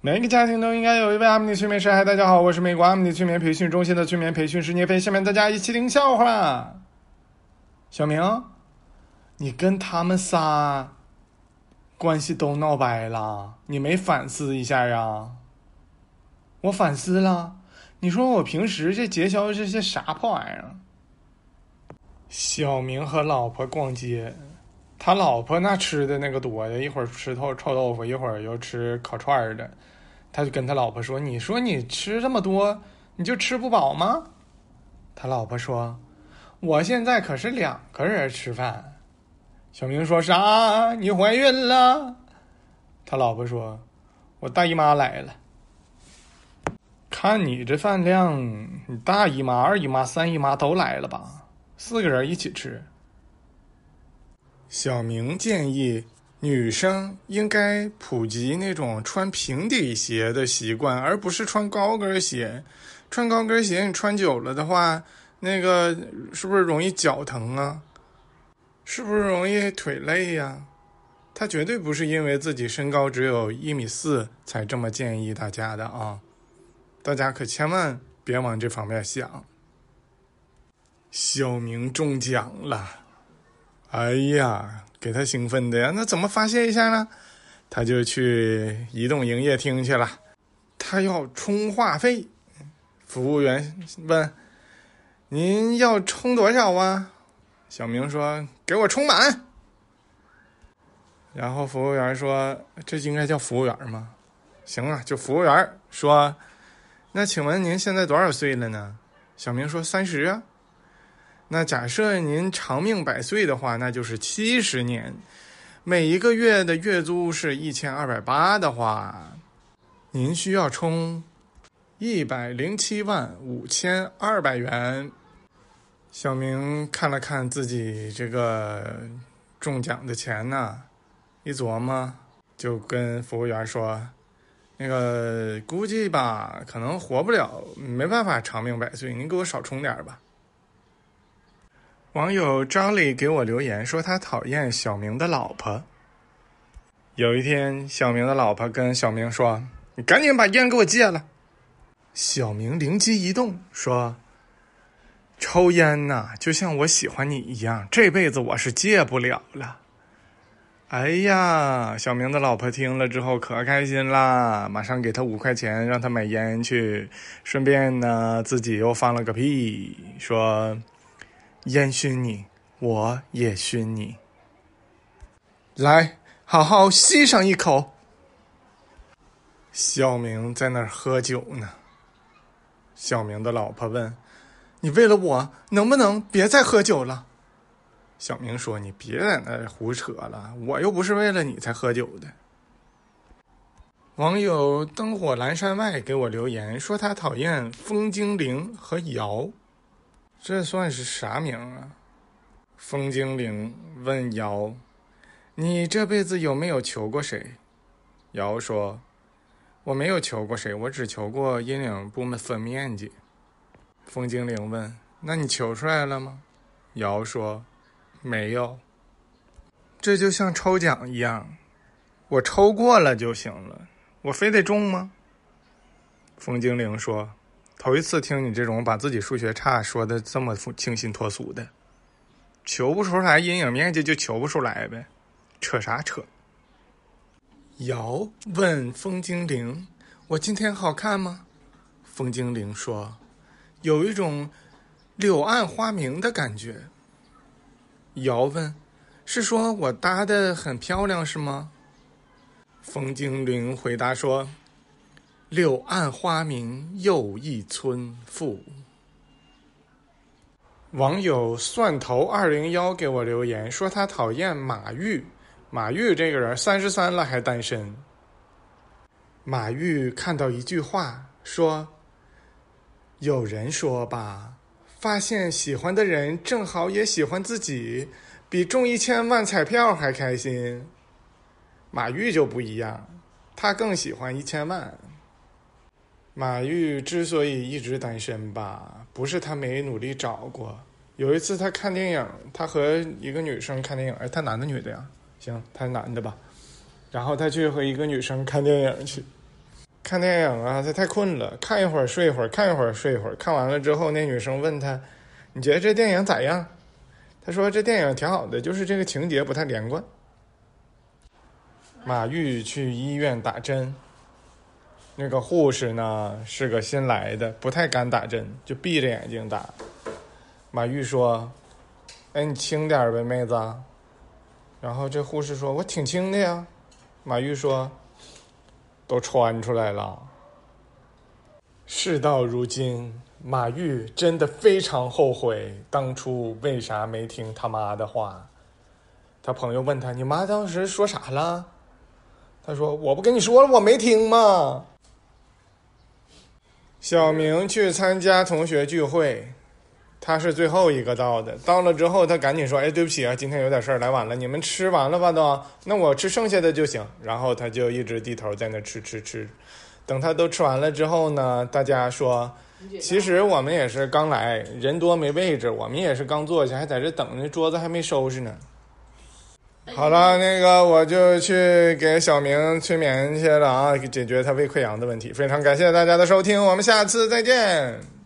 每个家庭都应该有一位阿米尼催眠师。嗨，大家好，我是美国阿米尼催眠培训中心的催眠培训师聂飞。下面大家一起听笑话。小明，你跟他们仨关系都闹掰了，你没反思一下啊？我反思了。你说我平时这结交的这些啥破玩意儿？小明和老婆逛街。他老婆那吃的那个多呀，一会儿吃臭臭豆腐，一会儿又吃烤串儿的，他就跟他老婆说：“你说你吃这么多，你就吃不饱吗？”他老婆说：“我现在可是两个人吃饭。”小明说啥？你怀孕了？他老婆说：“我大姨妈来了。”看你这饭量，你大姨妈、二姨妈、三姨妈都来了吧？四个人一起吃。小明建议女生应该普及那种穿平底鞋的习惯，而不是穿高跟鞋。穿高跟鞋你穿久了的话，那个是不是容易脚疼啊？是不是容易腿累呀？他绝对不是因为自己身高只有一米四才这么建议大家的啊！大家可千万别往这方面想。小明中奖了。哎呀，给他兴奋的呀！那怎么发泄一下呢？他就去移动营业厅去了。他要充话费，服务员问：“您要充多少啊？”小明说：“给我充满。”然后服务员说：“这应该叫服务员吗？”行啊，就服务员说：“那请问您现在多少岁了呢？”小明说：“三十啊。”那假设您长命百岁的话，那就是七十年，每一个月的月租是一千二百八的话，您需要充一百零七万五千二百元。小明看了看自己这个中奖的钱呢，一琢磨，就跟服务员说：“那个估计吧，可能活不了，没办法长命百岁，您给我少充点吧。”网友张丽给我留言说，他讨厌小明的老婆。有一天，小明的老婆跟小明说：“你赶紧把烟给我戒了。”小明灵机一动说：“抽烟呐，就像我喜欢你一样，这辈子我是戒不了了。”哎呀，小明的老婆听了之后可开心啦，马上给他五块钱让他买烟去，顺便呢自己又放了个屁说。烟熏你，我也熏你。来，好好吸上一口。小明在那儿喝酒呢。小明的老婆问：“你为了我，能不能别再喝酒了？”小明说：“你别在那胡扯了，我又不是为了你才喝酒的。”网友灯火阑珊外给我留言说，他讨厌风精灵和瑶。这算是啥名啊？风精灵问瑶：“你这辈子有没有求过谁？”瑶说：“我没有求过谁，我只求过阴影部分面积。”风精灵问：“那你求出来了吗？”瑶说：“没有。”这就像抽奖一样，我抽过了就行了，我非得中吗？风精灵说。头一次听你这种把自己数学差说的这么清新脱俗的，求不出来阴影面积就求不出来呗，扯啥扯？瑶问风精灵：“我今天好看吗？”风精灵说：“有一种柳暗花明的感觉。”瑶问：“是说我搭的很漂亮是吗？”风精灵回答说。柳暗花明又一村妇。网友蒜头二零幺给我留言说，他讨厌马玉。马玉这个人三十三了还单身。马玉看到一句话说：“有人说吧，发现喜欢的人正好也喜欢自己，比中一千万彩票还开心。”马玉就不一样，他更喜欢一千万。马玉之所以一直单身吧，不是他没努力找过。有一次他看电影，他和一个女生看电影，哎，他男的女的呀？行，他是男的吧？然后他去和一个女生看电影去，看电影啊，他太困了，看一会儿睡一会儿，看一会儿睡一会儿。看完了之后，那女生问他：“你觉得这电影咋样？”他说：“这电影挺好的，就是这个情节不太连贯。”马玉去医院打针，那个护士呢是个新来的，不太敢打针，就闭着眼睛打。马玉说：“哎，你轻点呗，妹子。”然后这护士说：“我挺轻的呀。”马玉说：“都穿出来了。”事到如今，马玉真的非常后悔当初为啥没听他妈的话。他朋友问他：“你妈当时说啥了？”他说：“我不跟你说了，我没听吗？”小明去参加同学聚会，他是最后一个到的。到了之后，他赶紧说：“哎，对不起啊，今天有点事儿，来晚了。你们吃完了吧？都，那我吃剩下的就行。”然后他就一直低头在那吃吃吃。等他都吃完了之后呢，大家说：“其实我们也是刚来，人多没位置，我们也是刚坐下，还在这等着，桌子还没收拾呢。”好了，那个我就去给小明催眠去了啊，解决他胃溃疡的问题。非常感谢大家的收听，我们下次再见。